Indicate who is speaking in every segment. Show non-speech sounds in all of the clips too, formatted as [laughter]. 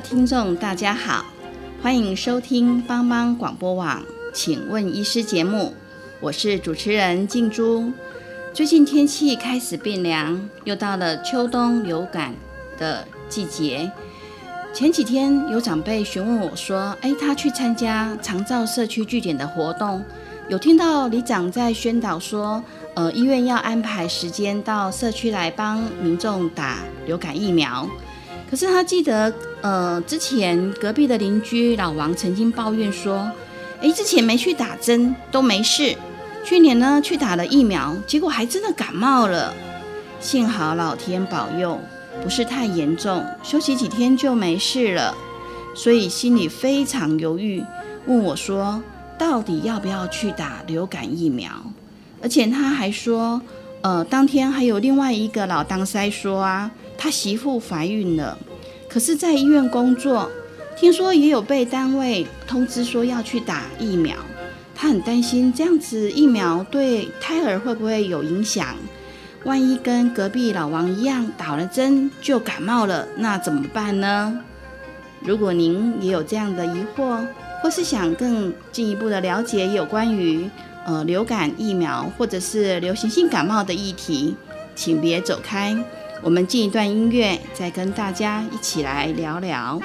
Speaker 1: 听众大家好，欢迎收听帮帮广播网，请问医师节目，我是主持人静珠。最近天气开始变凉，又到了秋冬流感的季节。前几天有长辈询问我说：“哎，他去参加长照社区据点的活动，有听到里长在宣导说，呃，医院要安排时间到社区来帮民众打流感疫苗。”可是他记得，呃，之前隔壁的邻居老王曾经抱怨说，诶，之前没去打针都没事，去年呢去打了疫苗，结果还真的感冒了。幸好老天保佑，不是太严重，休息几天就没事了。所以心里非常犹豫，问我说，到底要不要去打流感疫苗？而且他还说，呃，当天还有另外一个老当塞说啊。他媳妇怀孕了，可是，在医院工作，听说也有被单位通知说要去打疫苗。他很担心这样子疫苗对胎儿会不会有影响？万一跟隔壁老王一样打了针就感冒了，那怎么办呢？如果您也有这样的疑惑，或是想更进一步的了解有关于呃流感疫苗或者是流行性感冒的议题，请别走开。我们进一段音乐，再跟大家一起来聊聊。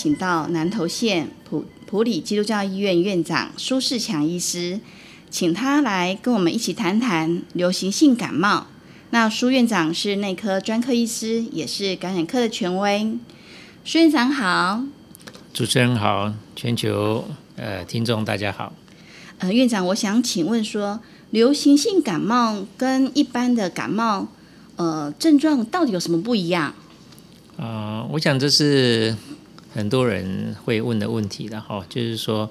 Speaker 1: 请到南投县普普里基督教医院院长苏世强医师，请他来跟我们一起谈谈流行性感冒。那苏院长是内科专科医师，也是感染科的权威。苏院长好，
Speaker 2: 主持人好，全球呃听众大家好。
Speaker 1: 呃，院长，我想请问说，流行性感冒跟一般的感冒，呃，症状到底有什么不一样？
Speaker 2: 啊，我想这是很多人会问的问题了哈，就是说，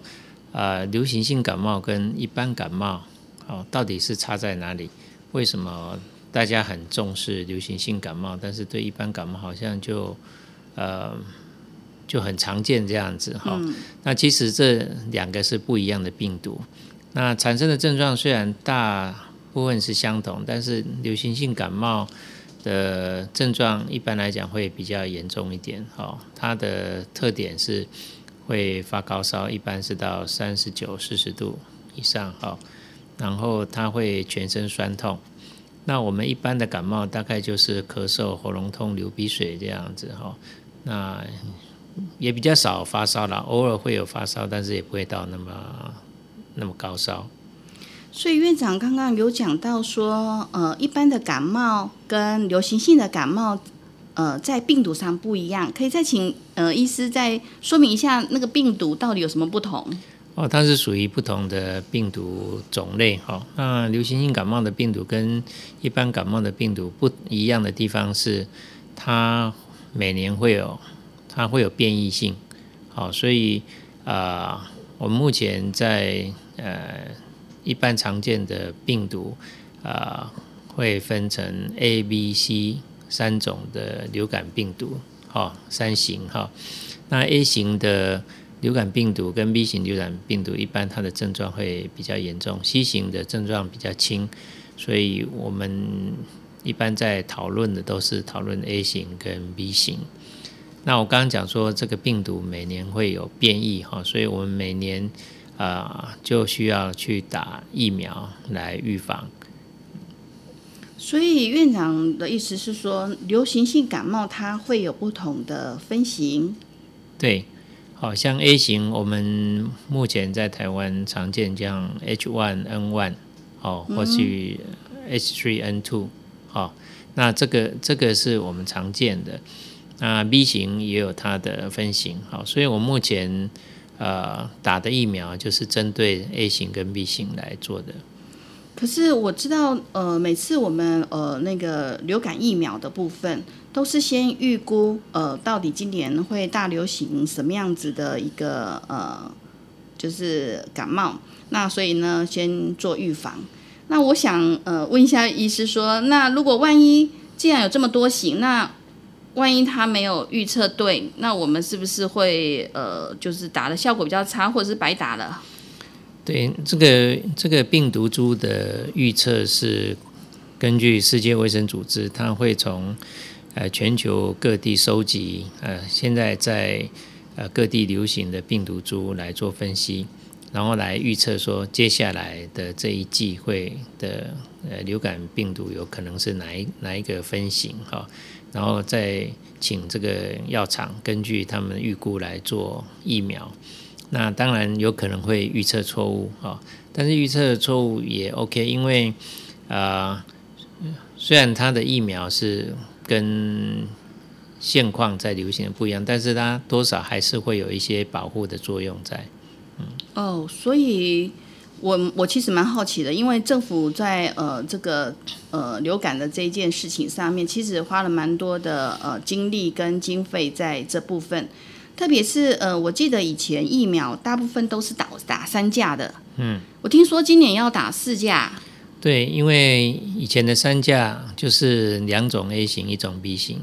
Speaker 2: 啊，流行性感冒跟一般感冒，哦，到底是差在哪里？为什么大家很重视流行性感冒，但是对一般感冒好像就呃就很常见这样子哈？那其实这两个是不一样的病毒，那产生的症状虽然大部分是相同，但是流行性感冒。的症状一般来讲会比较严重一点，哈，它的特点是会发高烧，一般是到三十九、四十度以上，哈，然后它会全身酸痛。那我们一般的感冒大概就是咳嗽、喉咙痛、流鼻水这样子，哈，那也比较少发烧了，偶尔会有发烧，但是也不会到那么那么高烧。
Speaker 1: 所以院长刚刚有讲到说，呃，一般的感冒跟流行性的感冒，呃，在病毒上不一样，可以再请呃医师再说明一下那个病毒到底有什么不同？
Speaker 2: 哦，它是属于不同的病毒种类哈。那流行性感冒的病毒跟一般感冒的病毒不一样的地方是，它每年会有它会有变异性，好，所以啊，我们目前在呃。一般常见的病毒啊，会分成 A、B、C 三种的流感病毒，哈，三型哈。那 A 型的流感病毒跟 B 型流感病毒，一般它的症状会比较严重；C 型的症状比较轻。所以我们一般在讨论的都是讨论 A 型跟 B 型。那我刚刚讲说，这个病毒每年会有变异哈，所以我们每年啊就需要去打疫苗来预防。
Speaker 1: 所以院长的意思是说，流行性感冒它会有不同的分型。
Speaker 2: 对，好像 A 型，我们目前在台湾常见像 H1N1 哦，或是 H3N2 哦，那这个这个是我们常见的。那 B 型也有它的分型，好，所以我目前呃打的疫苗就是针对 A 型跟 B 型来做的。
Speaker 1: 可是我知道，呃，每次我们呃那个流感疫苗的部分，都是先预估，呃，到底今年会大流行什么样子的一个呃，就是感冒。那所以呢，先做预防。那我想呃问一下医师说，那如果万一既然有这么多型，那万一他没有预测对，那我们是不是会呃就是打的效果比较差，或者是白打了？
Speaker 2: 对这个这个病毒株的预测是根据世界卫生组织，它会从呃全球各地收集呃现在在呃各地流行的病毒株来做分析，然后来预测说接下来的这一季会的呃流感病毒有可能是哪一哪一个分型哈，然后再请这个药厂根据他们预估来做疫苗。那当然有可能会预测错误啊，但是预测错误也 OK，因为啊，虽然它的疫苗是跟现况在流行的不一样，但是它多少还是会有一些保护的作用在。
Speaker 1: 嗯，哦，所以我我其实蛮好奇的，因为政府在呃这个呃流感的这一件事情上面，其实花了蛮多的呃精力跟经费在这部分。特别是呃，我记得以前疫苗大部分都是打打三价的，嗯，我听说今年要打四价。
Speaker 2: 对，因为以前的三价就是两种 A 型，一种 B 型。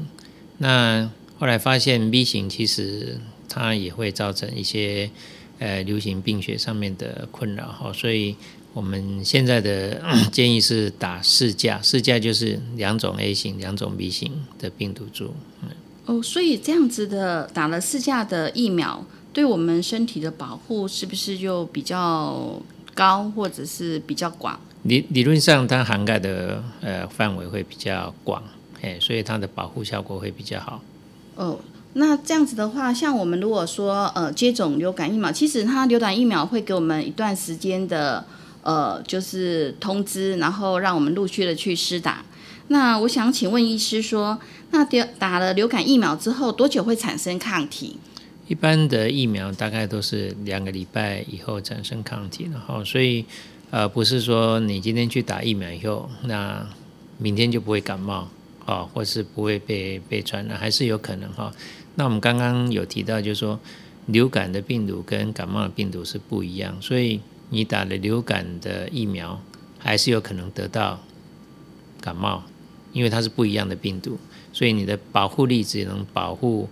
Speaker 2: 那后来发现 B 型其实它也会造成一些呃流行病学上面的困扰哈，所以我们现在的 [clears throat] 建议是打四价，四价就是两种 A 型、两种 B 型的病毒株。嗯。
Speaker 1: 哦，所以这样子的打了四价的疫苗，对我们身体的保护是不是就比较高，或者是比较广？
Speaker 2: 理理论上，它涵盖的呃范围会比较广，哎，所以它的保护效果会比较好。
Speaker 1: 哦，那这样子的话，像我们如果说呃接种流感疫苗，其实它流感疫苗会给我们一段时间的呃就是通知，然后让我们陆续的去施打。那我想请问医师说，那打打了流感疫苗之后多久会产生抗体？
Speaker 2: 一般的疫苗大概都是两个礼拜以后产生抗体，然后所以呃不是说你今天去打疫苗以后，那明天就不会感冒啊，或是不会被被传染，还是有可能哈。那我们刚刚有提到，就是说流感的病毒跟感冒的病毒是不一样，所以你打了流感的疫苗，还是有可能得到感冒。因为它是不一样的病毒，所以你的保护力只能保护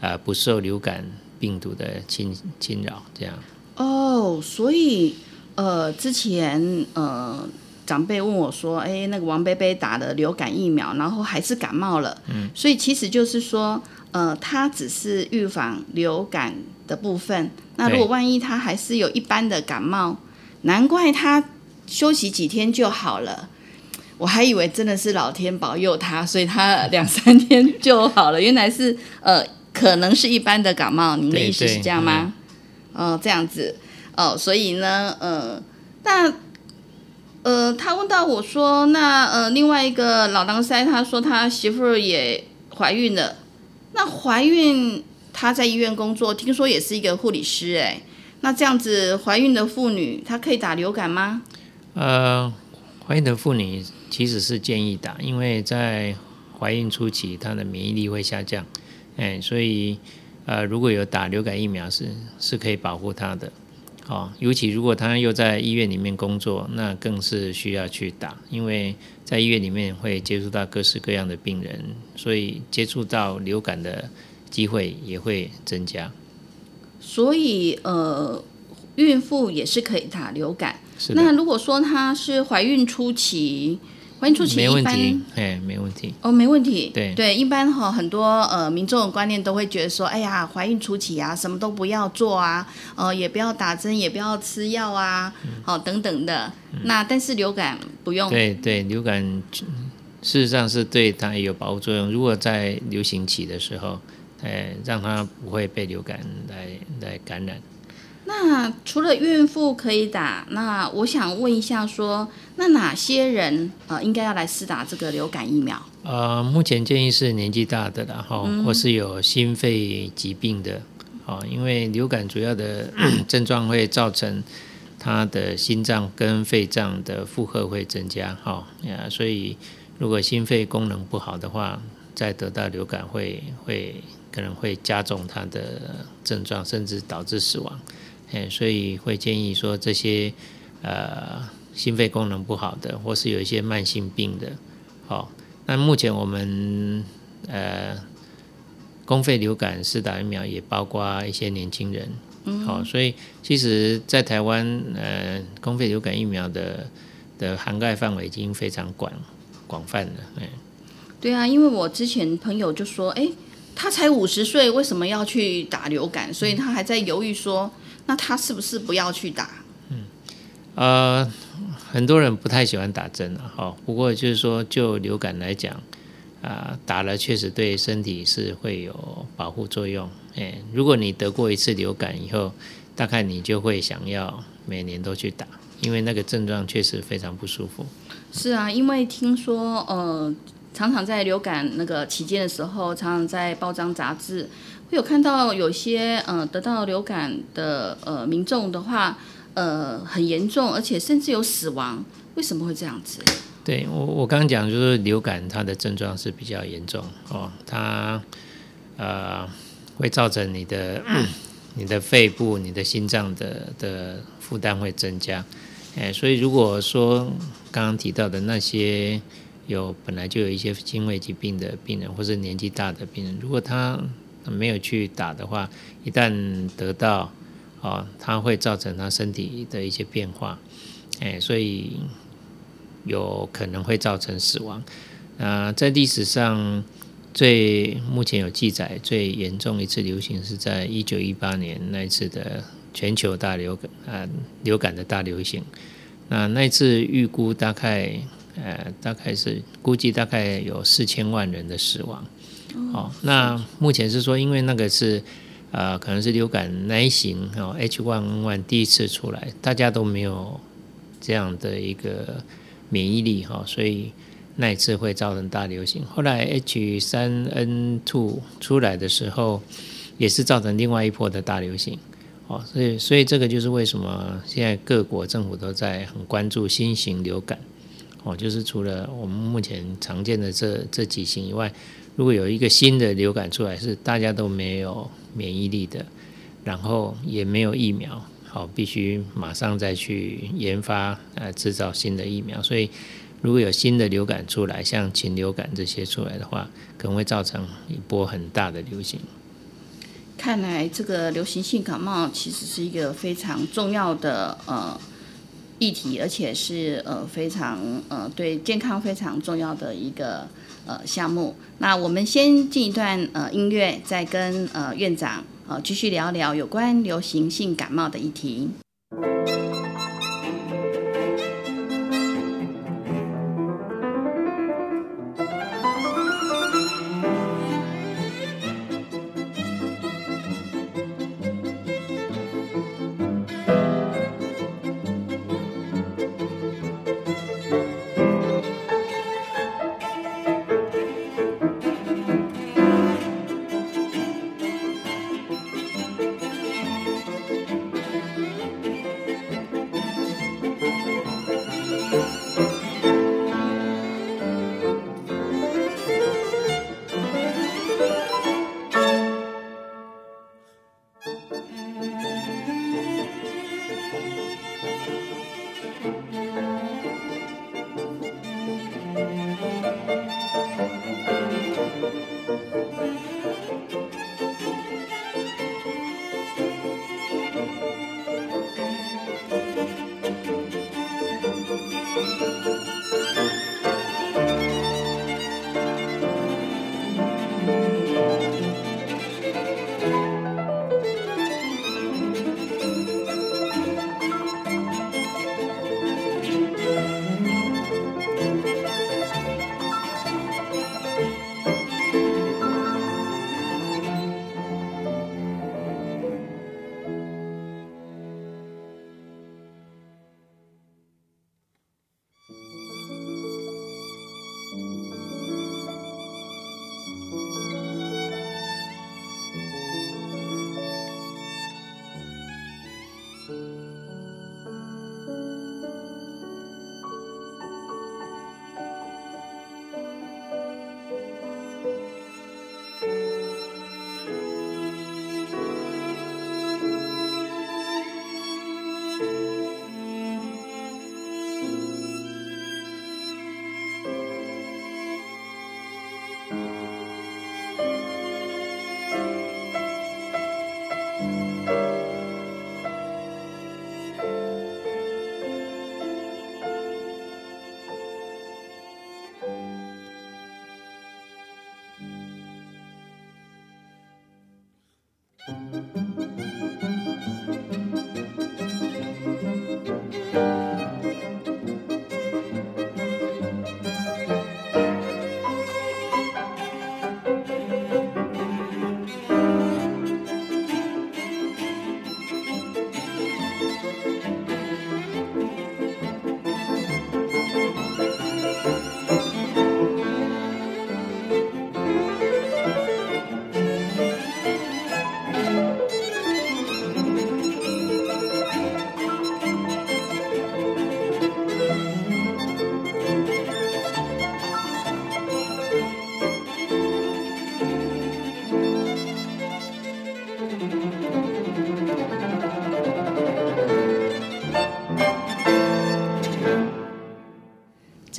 Speaker 2: 呃不受流感病毒的侵侵扰。这样
Speaker 1: 哦，所以呃之前呃长辈问我说，哎，那个王贝贝打了流感疫苗，然后还是感冒了。嗯，所以其实就是说，呃，它只是预防流感的部分。那如果万一他还是有一般的感冒，难怪他休息几天就好了。我还以为真的是老天保佑他，所以他两三天就好了。原来是呃，可能是一般的感冒。您的意思是这样吗？哦，这样子哦，所以呢，呃，那呃，他问到我说，那呃，另外一个老狼塞，他说他媳妇儿也怀孕了。那怀孕她在医院工作，听说也是一个护理师哎。那这样子怀孕的妇女，她可以打流感吗？
Speaker 2: 呃，怀孕的妇女。其实是建议打，因为在怀孕初期，她的免疫力会下降，哎，所以呃，如果有打流感疫苗是是可以保护她的，好，尤其如果他又在医院里面工作，那更是需要去打，因为在医院里面会接触到各式各样的病人，所以接触到流感的机会也会增加。
Speaker 1: 所以呃，孕妇也是可以打流感。那如果说她是怀孕初期，怀孕初期
Speaker 2: 没
Speaker 1: 一般
Speaker 2: 问题，哎，没问题。
Speaker 1: 哦，没问题。
Speaker 2: 对
Speaker 1: 对，一般哈、很多呃民众的观念都会觉得说，哎呀，怀孕初期啊，什么都不要做啊，呃，也不要打针，也不要吃药啊，好、等等的。那但是流感不用。
Speaker 2: 嗯对对，流感事实上是对它有保护作用。如果在流行期的时候，哎，让它不会被流感来来感染。
Speaker 1: 那除了孕妇可以打，那我想问一下说，那哪些人呃应该要来施打这个流感疫苗？
Speaker 2: 呃，目前建议是年纪大的然后、或是有心肺疾病的，哦，因为流感主要的 [clears throat] 症状会造成他的心脏跟肺脏的负荷会增加，哈、呀，所以如果心肺功能不好的话，再得到流感会会可能会加重他的症状，甚至导致死亡，哎，所以会建议说这些呃心肺功能不好的，或是有一些慢性病的，好、那目前我们呃公费流感施打疫苗也包括一些年轻人，嗯好、所以其实，在台湾呃公费流感疫苗的的涵盖范围已经非常广广泛了，哎，
Speaker 1: 对啊，因为我之前朋友就说，哎，他才五十岁，为什么要去打流感？所以他还在犹豫说，那他是不是不要去打？
Speaker 2: 嗯呃，很多人不太喜欢打针了哈。不过就是说，就流感来讲，啊、打了确实对身体是会有保护作用。哎，如果你得过一次流感以后，大概你就会想要每年都去打，因为那个症状确实非常不舒服。
Speaker 1: 是啊，因为听说呃，常常在流感那个期间的时候，常常在报章杂志会有看到有些呃得到流感的呃民众的话，呃很严重，而且甚至有死亡。为什么会这样子？
Speaker 2: 对我，我刚刚讲就是流感，它的症状是比较严重哦，它呃会造成你的 [coughs] 你的肺部、你的心脏的的负担会增加，哎，所以如果说刚刚提到的那些有本来就有一些心肺疾病的病人，或是年纪大的病人，如果他没有去打的话，一旦得到哦，它会造成他身体的一些变化，哎，所以有可能会造成死亡。啊、在历史上最目前有记载最严重一次流行是在一九一八年那一次的全球大流感啊、流感的大流行。那那一次预估大概呃大概是估计大概有四千万人的死亡。哦，那目前是说因为那个是呃可能是流感那一型哦 H1N1 第一次出来，大家都没有这样的一个免疫力哈、所以那一次会造成大流行。后来 H3N2 出来的时候，也是造成另外一波的大流行。哦，所以所以这个就是为什么现在各国政府都在很关注新型流感。哦，就是除了我们目前常见的这这几型以外，如果有一个新的流感出来，是大家都没有免疫力的，然后也没有疫苗，好，必须马上再去研发呃制造新的疫苗。所以如果有新的流感出来，像禽流感这些出来的话，可能会造成一波很大的流行。
Speaker 1: 看来这个流行性感冒其实是一个非常重要的呃议题，而且是呃非常呃对健康非常重要的一个呃项目。那我们先进一段呃音乐，再跟呃院长呃继续聊聊有关流行性感冒的议题。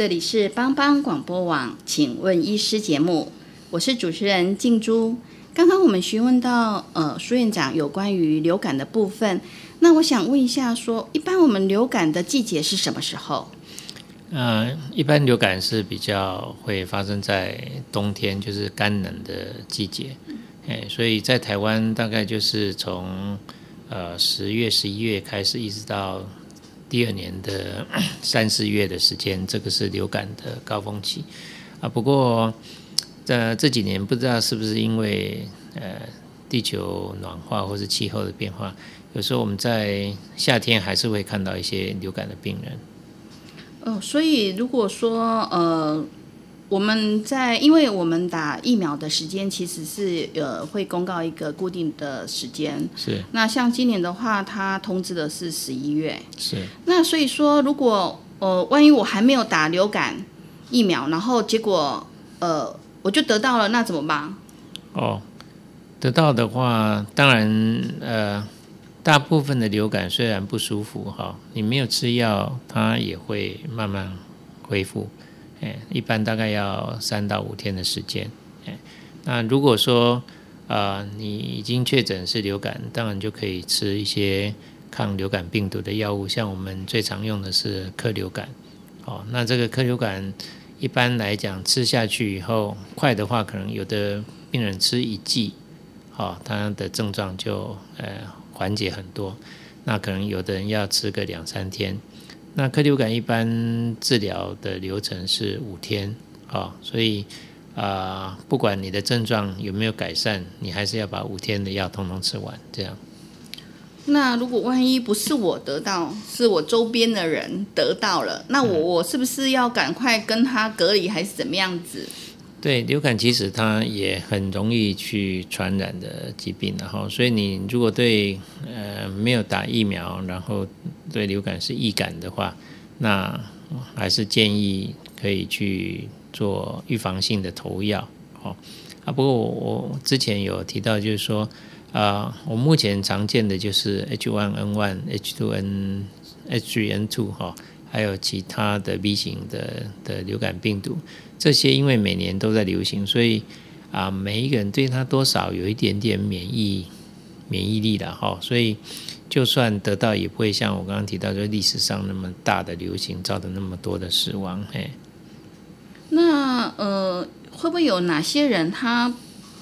Speaker 1: 这里是帮帮广播网，请问医师节目，我是主持人静珠。刚刚我们询问到呃苏院长有关于流感的部分，那我想问一下，说一般我们流感的季节是什么时候？
Speaker 2: 呃，一般流感是比较会发生在冬天，就是干冷的季节。哎，所以在台湾大概就是从呃十月、十一月开始，一直到。第二年的 [clears throat] 三四月的时间，这个是流感的高峰期啊。不过，在这几年不知道是不是因为呃地球暖化或是气候的变化，有时候我们在夏天还是会看到一些流感的病人。
Speaker 1: 哦，所以如果说呃。我们在，因为我们打疫苗的时间其实是呃会公告一个固定的时间。
Speaker 2: 是。
Speaker 1: 那像今年的话，它通知的是十一月。
Speaker 2: 是。
Speaker 1: 那所以说，如果呃万一我还没有打流感疫苗，然后结果呃我就得到了，那怎么办？
Speaker 2: 哦，得到的话，当然呃大部分的流感虽然不舒服哈，你没有吃药，它也会慢慢恢复。哎，一般大概要三到五天的时间。哎，那如果说啊，你已经确诊是流感，当然就可以吃一些抗流感病毒的药物，像我们最常用的是克流感。哦，那这个克流感一般来讲吃下去以后，快的话可能有的病人吃一剂，好，他的症状就呃缓解很多。那可能有的人要吃个两三天。那颗流感一般治疗的流程是五天啊，所以啊，不管你的症状有没有改善，你还是要把五天的药通通吃完。这样。
Speaker 1: 那如果万一不是我得到，是我周边的人得到了，那我我是不是要赶快跟他隔离，还是怎么样子？
Speaker 2: 对，流感其实它也很容易去传染的疾病，然后，所以你如果对呃没有打疫苗，然后对流感是易感的话，那还是建议可以去做预防性的投药，哦啊。不过我之前有提到，就是说啊，我目前常见的就是 H1N1、H2N、H3N2 哈。还有其他的 B 型的的流感病毒，这些因为每年都在流行，所以啊，每一个人对它多少有一点点免疫免疫力的哈，所以就算得到，也不会像我刚刚提到，就历史上那么大的流行，造的那么多的死亡。嘿，
Speaker 1: 那呃，会不会有哪些人他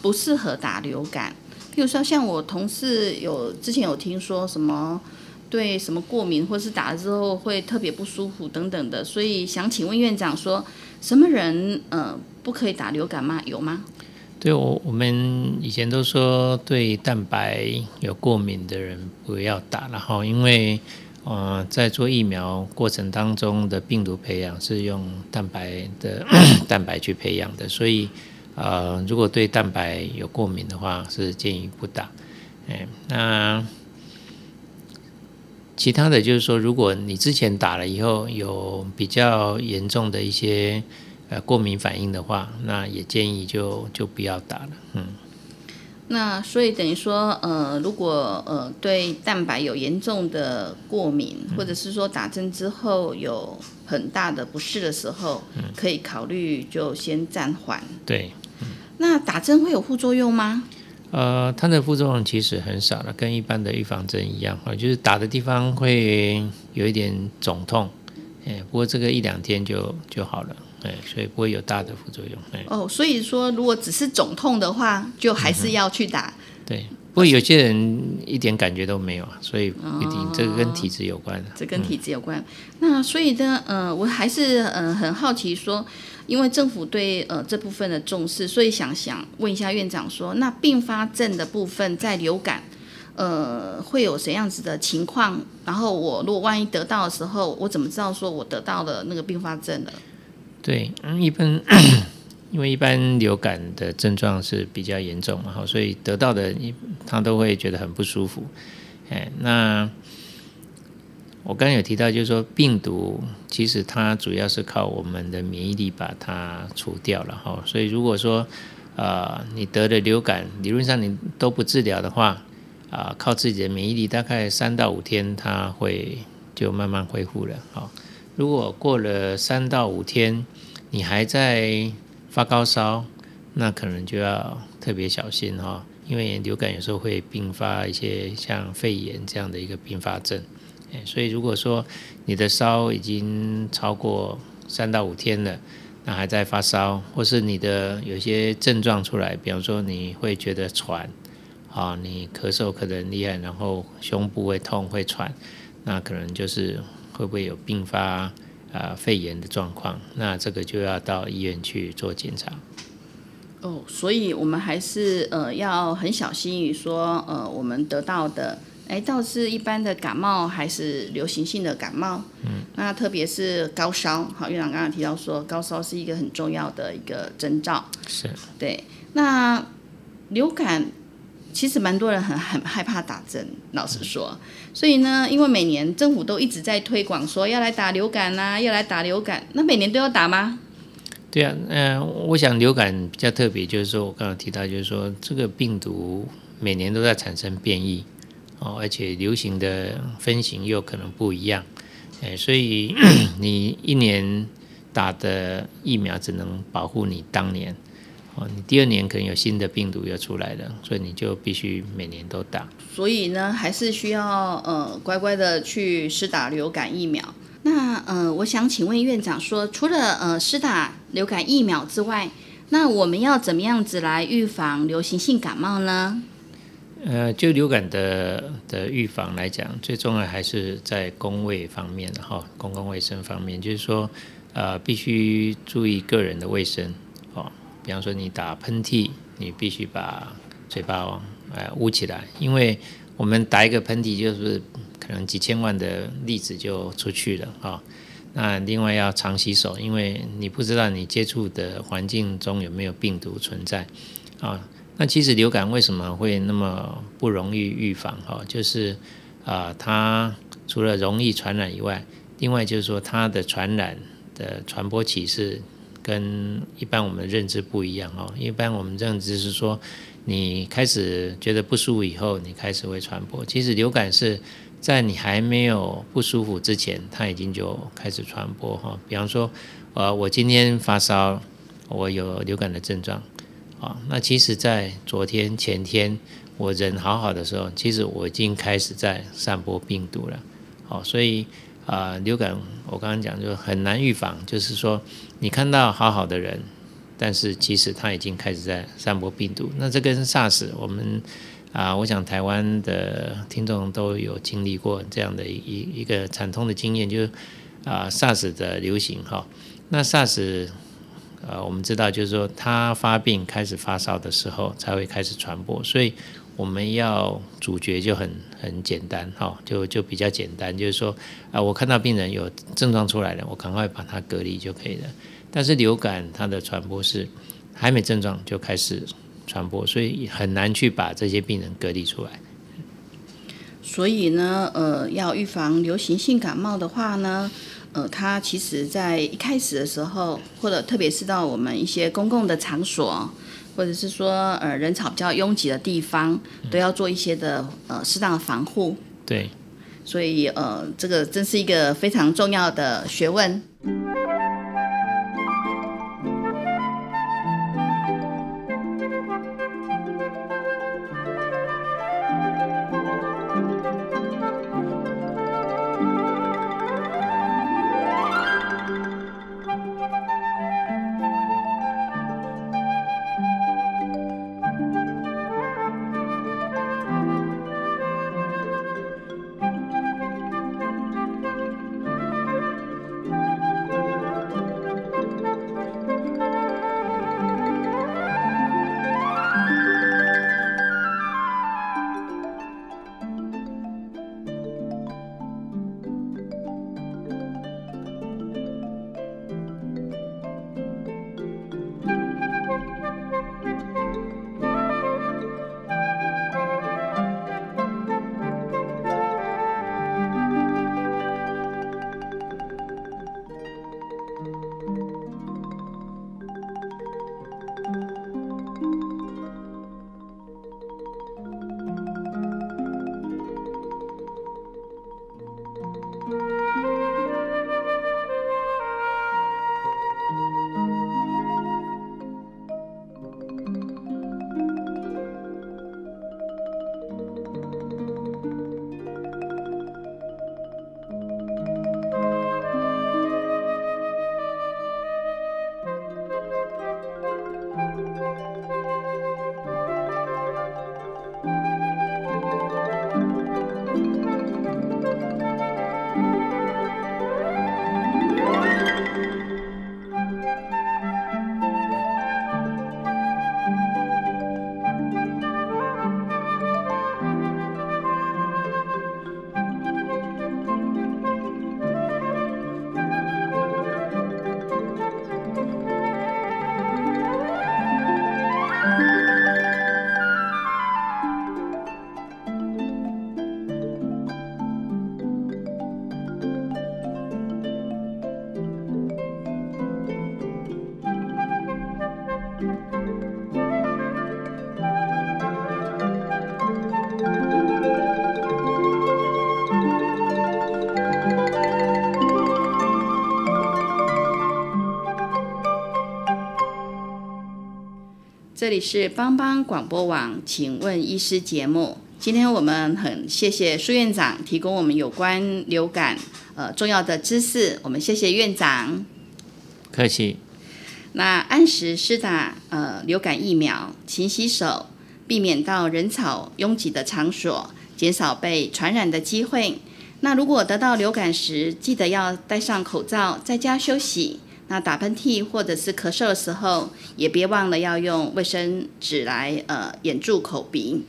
Speaker 1: 不适合打流感？比如说，像我同事有之前有听说什么对什么过敏，或是打了之后会特别不舒服等等的，所以想请问院长说，什么人呃不可以打流感吗？有吗？
Speaker 2: 对我我们以前都说对蛋白有过敏的人不要打，然后因为呃在做疫苗过程当中的病毒培养是用蛋白的 [coughs] 蛋白去培养的，所以呃如果对蛋白有过敏的话，是建议不打。哎，那其他的就是说，如果你之前打了以后有比较严重的一些。呃，过敏反应的话，那也建议就就不要打了。嗯，
Speaker 1: 那所以等于说，呃，如果呃对蛋白有严重的过敏，或者是说打针之后有很大的不适的时候，可以考虑就先暂缓。
Speaker 2: 对，
Speaker 1: 那打针会有副作用吗？
Speaker 2: 呃，它的副作用其实很少了，跟一般的预防针一样，啊，就是打的地方会有一点肿痛，哎，不过这个一两天就就好了。哎，所以不会有大的副作用。哎，
Speaker 1: 哦，所以说如果只是肿痛的话，就还是要去打。
Speaker 2: 对，不过有些人一点感觉都没有啊，所以不一定，这个跟体质有关。
Speaker 1: 这跟体质有关。那所以呢，呃，我还是呃很好奇说，因为政府对呃这部分的重视，所以想想问一下院长说，那并发症的部分在流感，呃，会有怎样子的情况？然后我如果万一得到的时候，我怎么知道说我得到了那个并发症了？
Speaker 2: 对，嗯，一般 [coughs] 因为一般流感的症状是比较严重嘛，所以得到的他都会觉得很不舒服。哎，那我刚有提到，就是说病毒其实它主要是靠我们的免疫力把它除掉了哈。所以如果说啊你得了流感，理论上你都不治疗的话，啊靠自己的免疫力，大概三到五天它会就慢慢恢复了。好。如果过了三到五天，你还在发高烧，那可能就要特别小心哈，因为流感有时候会并发一些像肺炎这样的一个并发症。所以如果说你的烧已经超过三到五天了，那还在发烧，或是你的有些症状出来，比方说你会觉得喘，啊，你咳嗽咳得很厉害，然后胸部会痛会喘，那可能就是。会不会有并发啊肺炎的状况？那这个就要到医院去做检查。
Speaker 1: 哦，所以我们还是呃要很小心于说呃我们得到的，哎，倒是一般的感冒还是流行性的感冒？嗯，那特别是高烧，好，院长刚刚提到说高烧是一个很重要的一个征兆。
Speaker 2: 是，
Speaker 1: 对，那流感。其实蛮多人很很害怕打针，老实说，所以呢，因为每年政府都一直在推广说要来打流感呐，要来打流感，那每年都要打吗？
Speaker 2: 对啊，嗯，我想流感比较特别，就是说我刚刚提到，就是说这个病毒每年都在产生变异哦，而且流行的分型又可能不一样，哎，所以 [coughs] 你一年打的疫苗只能保护你当年哦。你第二年可能有新的病毒要出来了，所以你就必须每年都打。
Speaker 1: 所以呢，还是需要呃乖乖的去施打流感疫苗。那呃，我想请问院长说，除了呃施打流感疫苗之外，那我们要怎么样子来预防流行性感冒呢？
Speaker 2: 呃，就流感的的预防来讲，最重要还是在公卫方面哈，公共卫生方面，就是说呃必须注意个人的卫生。哦比方说，你打喷嚏，你必须把嘴巴呃捂起来，因为我们打一个喷嚏，就是可能几千万的粒子就出去了啊。那另外要常洗手，因为你不知道你接触的环境中有没有病毒存在啊。那其实流感为什么会那么不容易预防？哈，就是啊，它除了容易传染以外，另外就是说它的传染的传播起是。跟一般我们认知不一样哦，一般我们认知是说，你开始觉得不舒服以后，你开始会传播。其实流感是在你还没有不舒服之前，它已经就开始传播哈。比方说，呃，我今天发烧，我有流感的症状啊，那其实在昨天前天我人好好的时候，其实我已经开始在散播病毒了。好，所以啊，流感我刚刚讲就很难预防，就是说你看到好好的人，但是其实他已经开始在散播病毒。那这跟 SARS 我们啊，我想台湾的听众都有经历过这样的一一个惨痛的经验，就是啊 SARS 的流行哈。那 SARS 呃，我们知道就是说它发病开始发烧的时候才会开始传播，所以。我们要主角就很很简单哈，就就比较简单，就是说啊，我看到病人有症状出来了，我赶快把他隔离就可以了。但是流感它的传播是还没症状就开始传播，所以很难去把这些病人隔离出来。
Speaker 1: 所以呢，呃，要预防流行性感冒的话呢，呃，它其实在一开始的时候，或者特别是到我们一些公共的场所。或者是说，呃，人潮比较拥挤的地方，都要做一些的呃适当的防护。
Speaker 2: 对，
Speaker 1: 所以呃，这个真是一个非常重要的学问。这里是帮帮广播网，请问医师节目。今天我们很谢谢苏院长提供我们有关流感呃重要的知识，我们谢谢院长。
Speaker 2: 客气。
Speaker 1: 那按时施打呃流感疫苗，勤洗手，避免到人潮拥挤的场所，减少被传染的机会。那如果得到流感时，记得要戴上口罩，在家休息。那打喷嚏或者是咳嗽的时候，也别忘了要用卫生纸来呃掩住口鼻。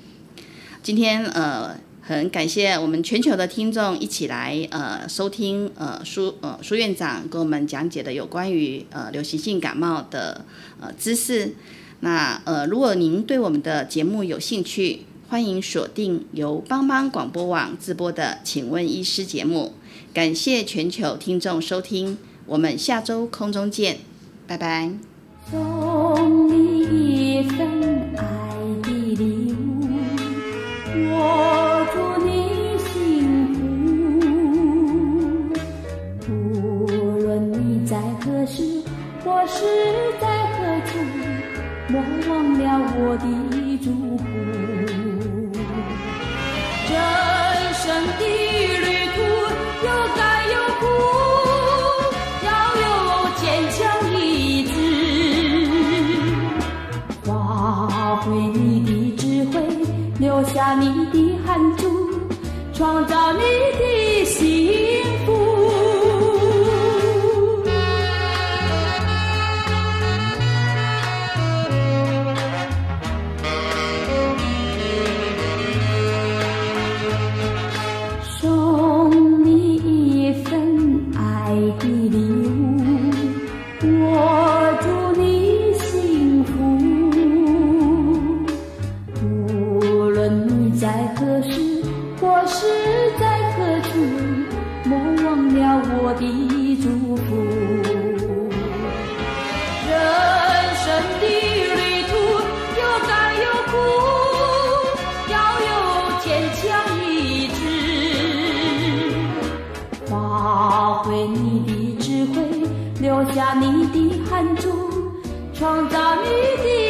Speaker 1: 今天呃很感谢我们全球的听众一起来呃收听呃苏呃苏院长给我们讲解的有关于呃流行性感冒的呃知识。那呃如果您对我们的节目有兴趣，欢迎锁定由帮帮广播网直播的《请问医师》节目。感谢全球听众收听。我们下周空中见拜拜。送你一份爱的礼物我祝你幸福无论你在何时或是在何处莫忘了我的祝福。
Speaker 3: 人生的你的汗珠，创造你的。挥你的智慧，留下你的汗珠，创造你的。